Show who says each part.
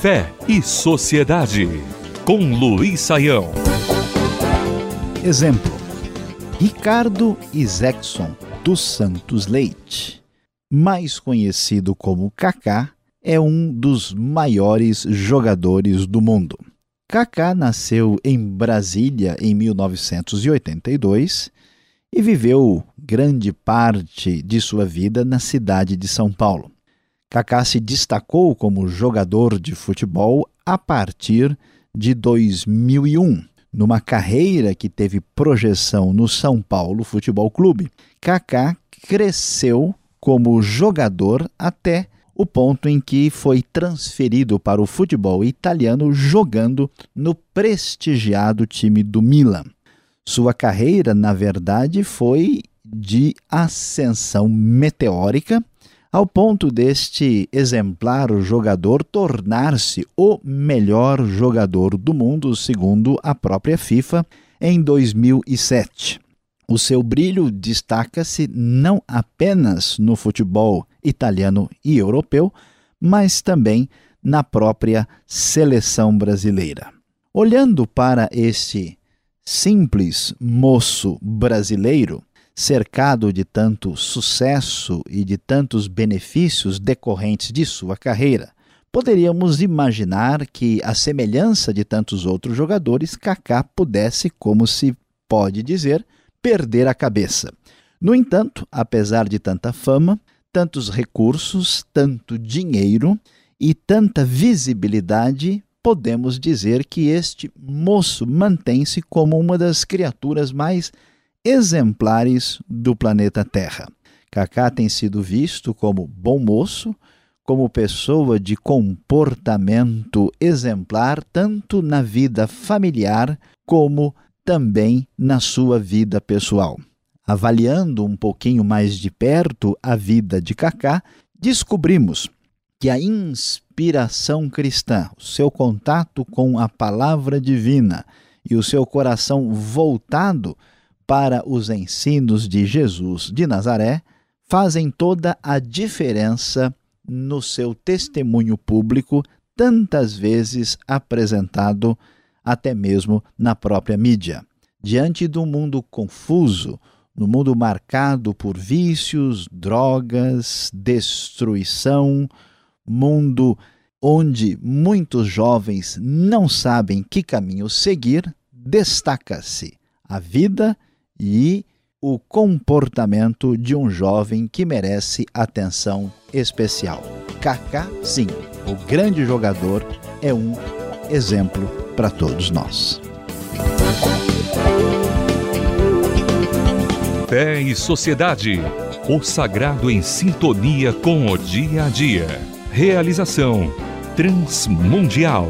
Speaker 1: Fé e Sociedade, com Luiz Saião.
Speaker 2: Exemplo: Ricardo Isaacson dos Santos Leite, mais conhecido como Kaká, é um dos maiores jogadores do mundo. Kaká nasceu em Brasília em 1982 e viveu grande parte de sua vida na cidade de São Paulo. Kaká se destacou como jogador de futebol a partir de 2001, numa carreira que teve projeção no São Paulo Futebol Clube. Kaká cresceu como jogador até o ponto em que foi transferido para o futebol italiano jogando no prestigiado time do Milan. Sua carreira, na verdade, foi de ascensão meteórica, ao ponto deste exemplar jogador tornar-se o melhor jogador do mundo, segundo a própria FIFA, em 2007. O seu brilho destaca-se não apenas no futebol italiano e europeu, mas também na própria seleção brasileira. Olhando para este simples moço brasileiro, cercado de tanto sucesso e de tantos benefícios decorrentes de sua carreira, poderíamos imaginar que, a semelhança de tantos outros jogadores, Kaká pudesse, como se pode dizer, perder a cabeça. No entanto, apesar de tanta fama, tantos recursos, tanto dinheiro e tanta visibilidade, podemos dizer que este moço mantém-se como uma das criaturas mais exemplares do planeta Terra. Kaká tem sido visto como bom moço, como pessoa de comportamento exemplar, tanto na vida familiar como também na sua vida pessoal. Avaliando um pouquinho mais de perto a vida de Kaká, descobrimos que a inspiração cristã, o seu contato com a palavra divina e o seu coração voltado para os ensinos de Jesus de Nazaré fazem toda a diferença no seu testemunho público, tantas vezes apresentado até mesmo na própria mídia. Diante de um mundo confuso, no mundo marcado por vícios, drogas, destruição, mundo onde muitos jovens não sabem que caminho seguir, destaca-se a vida e o comportamento de um jovem que merece atenção especial. Kaká, sim, o grande jogador, é um exemplo para todos nós.
Speaker 1: Fé e Sociedade. O sagrado em sintonia com o dia a dia. Realização Transmundial.